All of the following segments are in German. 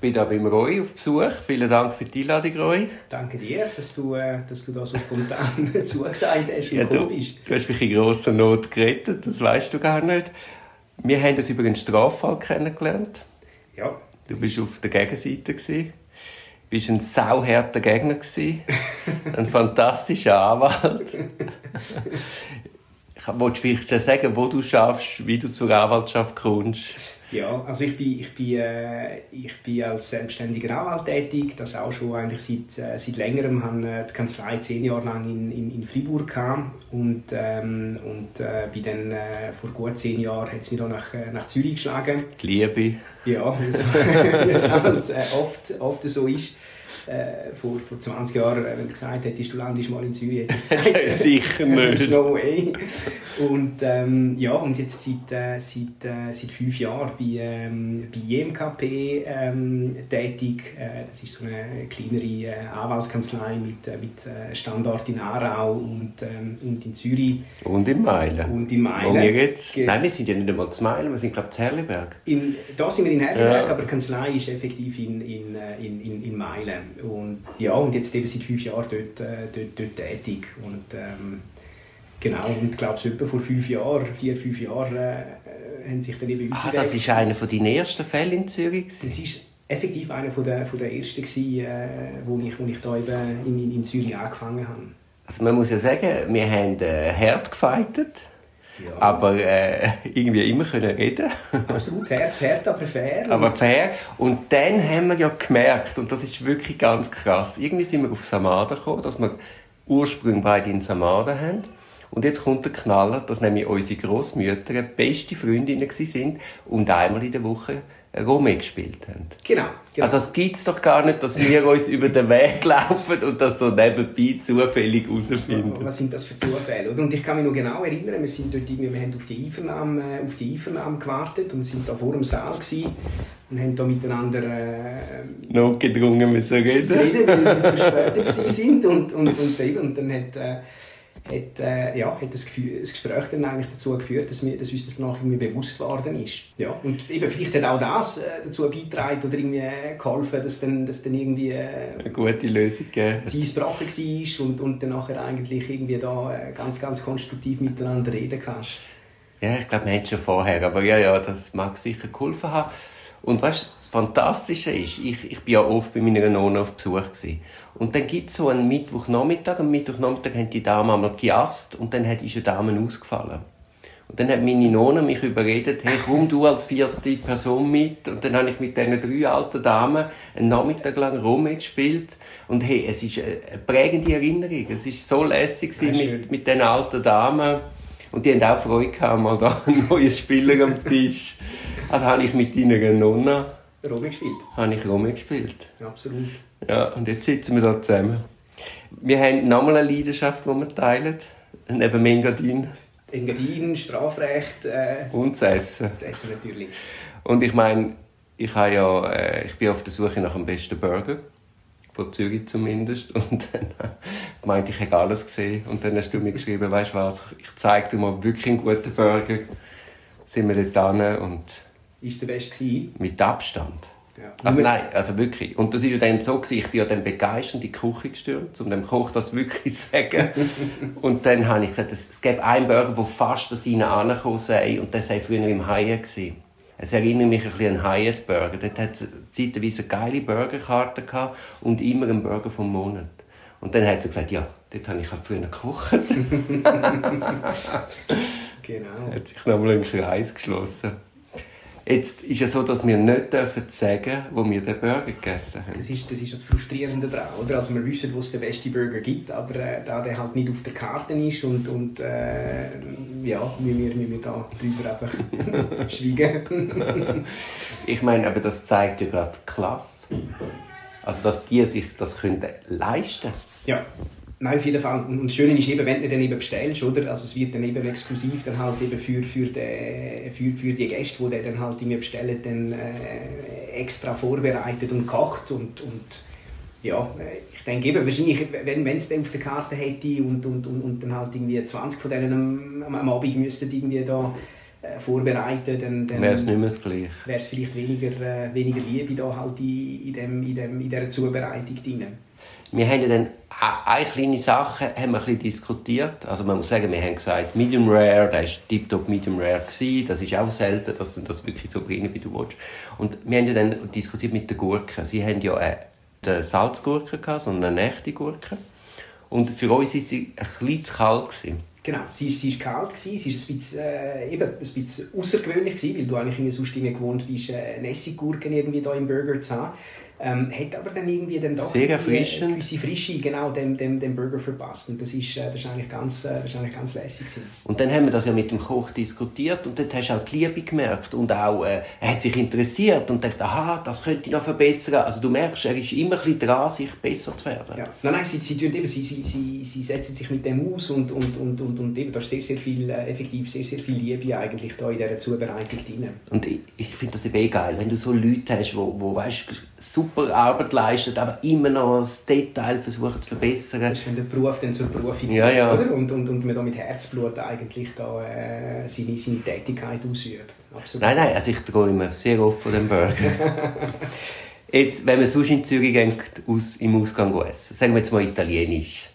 bin da beim Roy auf Besuch. Vielen Dank für die Einladung, Roy. Danke dir, dass du, äh, dass du da so spontan zugesagt hast und ja, du, bist. Du hast mich in grosser Not gerettet, das weißt du gar nicht. Wir haben uns über einen Straffall kennengelernt. Ja. Du bist auf der Gegenseite. Du bist ein sauharter Gegner. ein fantastischer Anwalt. Wolltest du vielleicht sagen, wo du schaffst, wie du zur Anwaltschaft kommst? Ja, also ich bin, ich bin, äh, ich bin als selbstständiger Anwalt tätig, das auch schon eigentlich seit, äh, seit längerem. Habe die Kanzlei zehn Jahre lang in, in, in Fribourg gehabt und, ähm, und äh, bin dann äh, vor gut zehn Jahren hat es mich dann nach, äh, nach Zürich geschlagen. Die Liebe. Ja, wie es halt äh, oft, oft so ist äh, vor, vor 20 Jahren, äh, wenn du gesagt hättest, du landest mal in Zürich, hätte ich gesagt, sicher nicht. no way. Und, ähm, ja, und jetzt seit, äh, seit, äh, seit fünf Jahren bei, ähm, bei JMKP ähm, tätig. Das ist so eine kleinere Anwaltskanzlei mit, mit Standort in Aarau und, ähm, und in Zürich. Und in Meilen. Und in Meilen. Wo wir jetzt, nein, wir sind ja nicht einmal zu Meilen, wir sind glaube ich in Herliberg. In, da sind wir in Herliberg, ja. aber die Kanzlei ist effektiv in, in, in, in, in Meilen. Und, ja, und jetzt eben seit fünf Jahren dort, äh, dort, dort tätig. Und, ähm, genau, und ich glaube, etwa vor fünf Jahren, vier, fünf Jahren, äh, haben sich dann eben Ah, das war einer von deinen ersten Fälle in Zürich? Das ist effektiv einer von der, von der ersten, gewesen, äh, wo, ich, wo ich da eben in, in Zürich angefangen habe. Also man muss ja sagen, wir haben äh, hart gefightet. Ja. Aber äh, irgendwie immer können reden. Absolut, hart, hart, aber fair. Aber fair. Und dann haben wir ja gemerkt, und das ist wirklich ganz krass, irgendwie sind wir auf Samada gekommen, dass wir ursprünglich beide in Samada haben. Und jetzt kommt der Knaller, dass nämlich unsere Großmütter beste Freundinnen waren und einmal in der Woche Rome gespielt haben. Genau. genau. Also es gibt es doch gar nicht, dass wir uns über den Weg laufen und das so nebenbei zufällig herausfinden. Was sind das für Zufälle? Und ich kann mich noch genau erinnern, wir sind dort irgendwie, wir haben auf die Einvernahme, auf die Einvernahme gewartet und sind da vor dem Saal gewesen und haben da miteinander äh, notgedrungen müssen reden. reden, weil wir zu verspätet sind und, und, und, und dann hat äh, hat, äh, ja, hat das, Gefühl, das Gespräch dann eigentlich dazu geführt, dass, wir, dass uns das nachher irgendwie bewusst geworden ist. Ja, und eben vielleicht hat auch das äh, dazu beigetragen oder irgendwie geholfen, dass dann, dass dann irgendwie äh, eine gute Lösung gegeben das Eisbrechen war und, und dann nachher eigentlich irgendwie da äh, ganz, ganz konstruktiv miteinander reden kannst. Ja, ich glaube, wir haben schon vorher, aber ja, ja, das mag sicher geholfen haben. Und weißt, das Fantastische ist, ich, ich bin ja oft bei meiner Nonne auf Besuch gewesen. Und dann gibt es so einen Mittwochnachmittag. Am Mittwochnachmittag haben die Damen einmal gejast und dann ist eine Dame ausgefallen. Und dann hat meine Nonne mich überredet, hey, komm du als vierte Person mit. Und dann habe ich mit diesen drei alten Damen einen Nachmittag lang Rome gespielt. Und hey, es ist eine prägende Erinnerung. Es war so lässig mit, mit diesen alten Damen. Und die haben auch Freude gehabt, mal da einen neuen Spieler am Tisch. Also habe ich mit deiner Nonna Rome gespielt. Habe ich Rome gespielt. Absolut. Ja, und jetzt sitzen wir hier zusammen. Wir haben nochmal eine Leidenschaft, die wir teilen. Neben Engadin. Engadin, Strafrecht. Äh, und das Essen. Das Essen natürlich. Und ich meine, ich, ja, äh, ich bin auf der Suche nach dem besten Burger. Von Zürich zumindest. Und dann äh, meinte ich, ich habe alles gesehen. Und dann hast du mir geschrieben, weißt du was, ich zeige dir mal wirklich einen guten Burger. Sind wir dort hin und ist der Beste gewesen? Mit Abstand. Ja. Also nein, also wirklich. Und das war ja dann so, gewesen, ich bin ja dann begeistert in die Küche gestürmt, um dem Koch das wirklich zu sagen. und dann habe ich gesagt, es, es gibt einen Burger, der fast an seinen angekommen sei, und der sei früher im Hyatt gewesen. Es erinnert mich ein bisschen an Hyatt Burger. Dort hat es zeitweise eine geile Burgerkarte gehabt und immer einen Burger vom Monat. Und dann hat sie gesagt, ja, dort habe ich halt früher gekocht. genau. Hat sich nochmal einen Kreis geschlossen. Jetzt ist es so, dass wir nicht dürfen sagen, wo wir den Burger gegessen haben. Das ist das, ist das Frustrierende daran. Oder? Also wir wissen, wo es den besten Burger gibt, aber äh, da der halt nicht auf der Karte ist und, und äh, ja, müssen wir, müssen wir da drüber einfach schweigen. ich meine, aber das zeigt ja gerade Klasse. Also, dass die sich das können leisten können. Ja, Nein, auf jeden Fall. Und das Schöne ist eben, wenn du dann eben bestellst, oder? Also es wird dann eben exklusiv dann halt eben für, für, die, für, für die Gäste, die dann halt irgendwie bestellen, dann äh, extra vorbereitet und gekocht und, und ja, ich denke eben, wahrscheinlich, wenn es dann auf der Karte hätte und, und, und, und dann halt irgendwie 20 von denen am, am Abend müssten irgendwie da äh, vorbereiten, dann, dann wäre es nicht mehr das Gleiche. Wäre es vielleicht weniger, äh, weniger Liebe da halt in, in, dem, in, dem, in dieser Zubereitung drin. Wir haben dann eine kleine Sache haben wir ein bisschen diskutiert. Also man muss sagen, wir haben gesagt, Medium Rare, das war tiptop Medium Rare. Gewesen. Das ist auch selten, dass du das wirklich so bringen, wie du willst. Und wir haben dann diskutiert mit den Gurken. Sie haben ja eine Salzgurke, gehabt, sondern eine echte Gurke. Und für uns war sie ein bisschen zu kalt. Gewesen. Genau, sie war, sie kalt, gewesen. sie war ein bisschen, äh, bisschen außergewöhnlich, weil du eigentlich sonst gewohnt bist, äh, Essiggurken irgendwie da im Burger zu haben. Ähm, hat aber dann irgendwie dann doch Sehr erfrischend. eine gewisse Frische genau dem, dem, dem Burger verpasst. Und das ist, äh, das ist eigentlich ganz, äh, das ist eigentlich ganz lässig. Gewesen. Und dann haben wir das ja mit dem Koch diskutiert und dort hast du auch die Liebe gemerkt und auch, äh, er hat sich interessiert und dachte, aha, das könnte ich noch verbessern. Also du merkst, er ist immer ein bisschen dran, sich besser zu werden. Ja. Nein, nein, sie, sie, eben, sie, sie, sie, sie setzen sich mit dem aus und, und, und, und, und eben, da ist sehr, sehr viel, äh, effektiv sehr, sehr viel Liebe eigentlich da in dieser Zubereitung drin. Und ich, ich finde das eben eh geil, wenn du so Leute hast, wo, wo weißt, super Arbeit leistet, aber immer noch das Detail versucht zu verbessern. Das ist, wenn der Beruf dann zur Berufung ja, ja. Oder? Und, und, und man da mit Herzblut eigentlich da, äh, seine, seine Tätigkeit ausübt. Absolut. Nein, nein, also ich gehe immer sehr oft von dem Burger. jetzt, wenn man sonst in Zürich geht, aus, im Ausgang essen, sagen wir jetzt mal italienisch,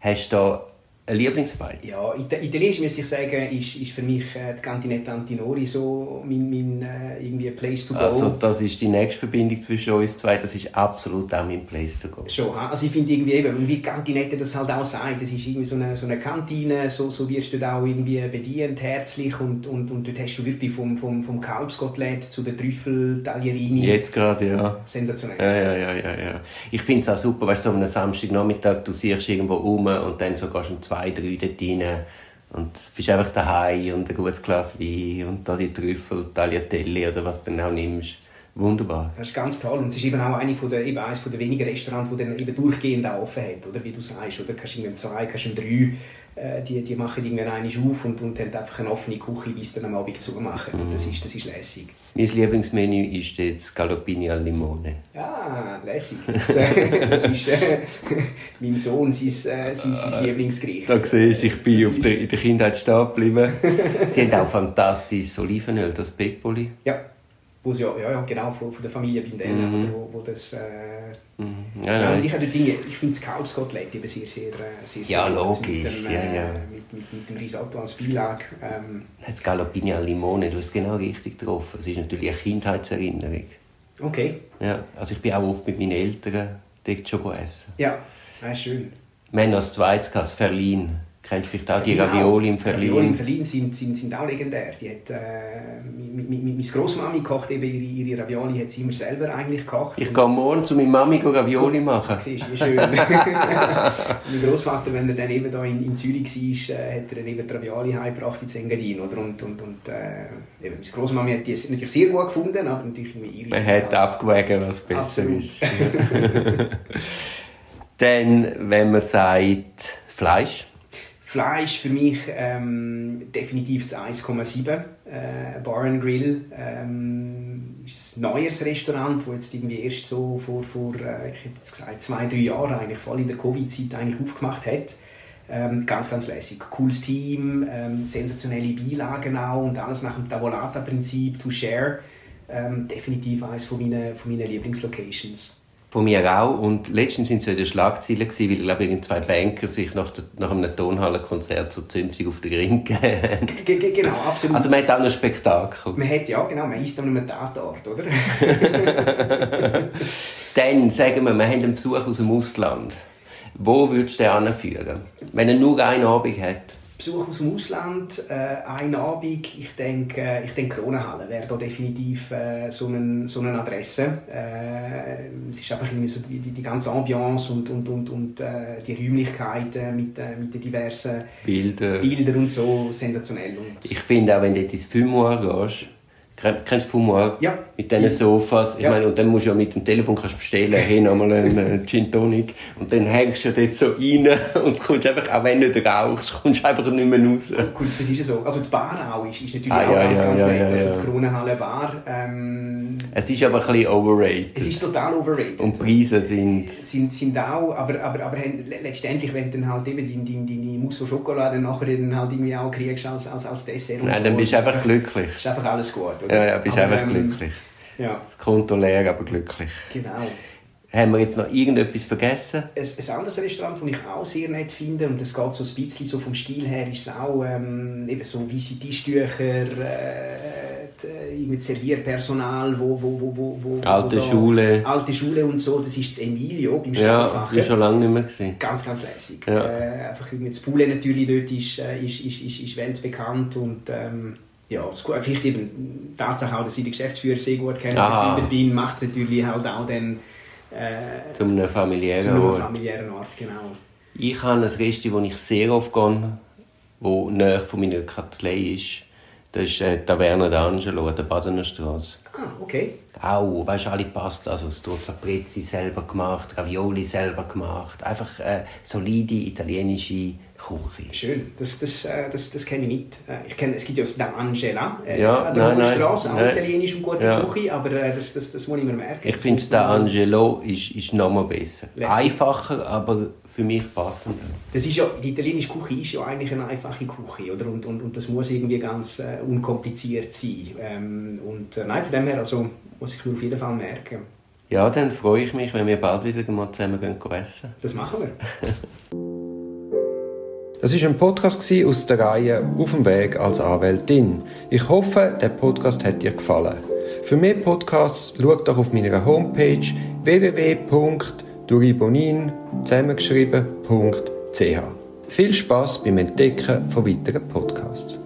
hast du da ein Lieblingsbeiz? Ja, Italienisch muss ich sagen, ist, ist für mich äh, die Cantinetta Antinori so mein, mein äh, irgendwie Place to go. Also das ist die nächste Verbindung zwischen uns zwei, das ist absolut auch mein Place to go. Schon, also ich finde irgendwie eben, wie Cantinette das halt auch sagt, das ist irgendwie so eine, so eine Kantine, so, so wirst du da auch irgendwie bedient, herzlich und, und, und dort hast du wirklich vom, vom, vom Kalbskotelett zu den Trüffel, Taglierini. Jetzt gerade, ja. Sensationell. Ja, ja, ja, ja, ja. Ich finde es auch super, weißt du, so am Samstagnachmittag, du siehst irgendwo rum und dann so gehst du um zwei zwei, drei dort rein. Und bist einfach daheim und ein gutes Glas Wein und da die Trüffel, Tagliatelle oder was du dann auch nimmst. Wunderbar. Das ist ganz toll. Und es ist eben auch eine von der, eben eines der wenigen Restaurants, die dann eben durchgehend offen hat, oder? Wie du sagst, oder? Kannst du zwei, kannst du drei äh, die, die machen irgendwann einmal auf und, und haben einfach eine offene Küche, bis dann am Abend zumachen. Mhm. Das ist, das ist lässig. Mein Lieblingsmenü ist jetzt Galopini al Limone. Ja, lässig. Das, äh, das ist äh, meinem Sohn sein, äh, sein, sein ah, Lieblingsgericht. Da siehst du, ich bin auf der, in der Kindheit stehen geblieben. Sie haben auch fantastisches Olivenöl, das Peppoli. Ja wo ja, ja, ja, genau, von, von der Familie Bindella, mhm. wo, wo das... Äh, mhm. ja, ja, und ich, Dinge, ich finde das Kalbskotelett eben sehr, sehr, äh, sehr, sehr Ja, logisch, mit dem, ja, ja. Äh, mit, mit, mit, dem Risotto als Beilage. Ähm. Das Galopini al Limone, du hast genau richtig getroffen. Es ist natürlich eine Kindheitserinnerung. Okay. Ja, also ich bin auch oft mit meinen Eltern dort schon essen. Ja, ja schön. Wir haben noch das zweite, das Verlin. Kennst vielleicht auch die Ravioli im Verlin? Ravioli im Verlin sind, sind, sind auch legendär. Die hat, äh, meine Großmami kocht eben ihre, ihre Ravioli hat sie immer selber eigentlich gekocht. Ich gehe morgen zu meiner Mami Ravioli machen. Siehst du, wie schön. mein Großvater, wenn er dann eben da in, in Zürich war, äh, hat er dann eben die Ravioli heimgebracht ins Engadin. Oder? Und, und, und äh, eben, meine Großmami hat die natürlich sehr gut gefunden, aber natürlich ihre Man hat abgewägen, was besser Absolut. ist. dann, wenn man sagt Fleisch, Fleisch für mich ähm, definitiv das 1,7. Äh, Bar and Grill ähm, ist ein neues Restaurant, das jetzt irgendwie erst so vor, vor äh, ich hätte jetzt gesagt, zwei, drei Jahren, eigentlich voll in der Covid-Zeit eigentlich aufgemacht hat. Ähm, ganz, ganz lässig. Cooles Team, ähm, sensationelle Beilagen auch und alles nach dem Tavolata-Prinzip, to share. Ähm, definitiv eines von meinen, von meinen Lieblingslocations. Von mir auch. Und letztens sind sie in der Schlagzeile gewesen, weil, glaube ich, zwei Banker sich nach, der, nach einem Tonhallenkonzert so zünftig auf den Ring gegeben Genau, absolut. Also man hat auch ein Spektakel. Man hat, ja, genau, man ist an einem Tatort, oder? Dann sagen wir, wir haben einen Besuch aus dem Ausland. Wo würdest du den anführen? Wenn er nur einen Abend hat? Besuch aus dem Ausland, äh, ein Abend, ich denke, ich denke Kronenhalle wäre da definitiv äh, so, eine, so eine Adresse. Äh, es ist einfach irgendwie so die, die, die ganze Ambiance und, und, und, und äh, die Räumlichkeiten mit, äh, mit den diversen Bilder. Bilder und so sensationell. Und ich finde auch, wenn du ins Fumoir gehst, Kennst du Fumoir? Ja. Mit diesen Sofas. Ich Ja. meine, und dann musst du ja mit dem Telefon kannst bestellen, hey, nochmal einen äh, Gin Tonic. Und dann hängst du ja dort so rein und kommst einfach, auch wenn du nicht rauchst, kommst du einfach nicht mehr raus. Gut, das ist ja so. Also die Bar auch ist, ist natürlich Ah, auch ja, ganz, ja, ganz ja, nett. Also die Kronenhalle Bar. Ähm, Es ist aber ein bisschen overrated. es ist total overrated. und die Preise sind... sind, sind auch, aber, aber, aber letztendlich, wenn du dann halt eben deine, deine, deine Mousse dann nachher dann halt irgendwie auch kriegst als, als, als Dessert und Nein, so, dann bist du einfach glücklich. Ist einfach alles gut, oder? Ja, ja, bist Aber, einfach ähm, glücklich. Ja, Das Konto leer, aber glücklich. genau. Haben wir jetzt noch irgendetwas vergessen? Ein, ein anderes Restaurant, das ich auch sehr nett finde, und das geht so ein bisschen so vom Stil her, ist es auch ähm, eben so weiße Tischtücher, äh, die- irgendwie Servierpersonal, wo, wo, wo, wo, wo Alte wo da- Schule. Alte Schule und so, das ist das Emilio beim Ja, Stauffacher. ich schon lange nicht mehr gesehen. Ganz, ganz lässig. Ja. Äh, einfach irgendwie das Poulet natürlich dort ist, äh, ist, ist, ist, ist weltbekannt und ähm, ja, es gut, vielleicht eben die Tatsache auch, dass ich den Geschäftsführer sehr gut kenne und bin, macht es natürlich halt auch dann äh, Zu einem familiären zu einem Ort. familiären Ort, genau. Ich habe ein Resti, wo ich sehr oft gehe, wo nahe von meiner Kanzlei ist. Das ist äh, Taverna d'Angelo an der Badener Straße. Ah, okay. Auch, weißt du, alle Pasta, also Strozza Prezi selber gemacht, Ravioli selber gemacht. Einfach äh, solide italienische Küche. Schön, das, das, äh, das, das kenne ich nicht. Äh, Ich kenne, es gibt ja das Da Angela äh, Ja, an der Straße, auch nein. italienisch und gute Ja. Küche, aber äh, das, das, das muss ich mir merken. Ich finde, man- Angelo ist, ist noch mal besser. Lässig. Einfacher, aber für mich passender. Das ist ja, die italienische Küche ist ja eigentlich eine einfache Küche, oder? Und, und, und das muss irgendwie ganz äh, unkompliziert sein. Ähm, und äh, nein, von dem her, also muss ich mir auf jeden Fall merken. Ja, dann freue ich mich, wenn wir bald wieder mal zusammen gehen essen. Das machen wir. Das ist ein Podcast aus der Reihe Auf dem Weg als Anwältin. Ich hoffe, der Podcast hat dir gefallen. Für mehr Podcasts schau doch auf meiner Homepage www.duribonin zusammengeschrieben.ch. Viel Spaß beim Entdecken von weiteren Podcasts.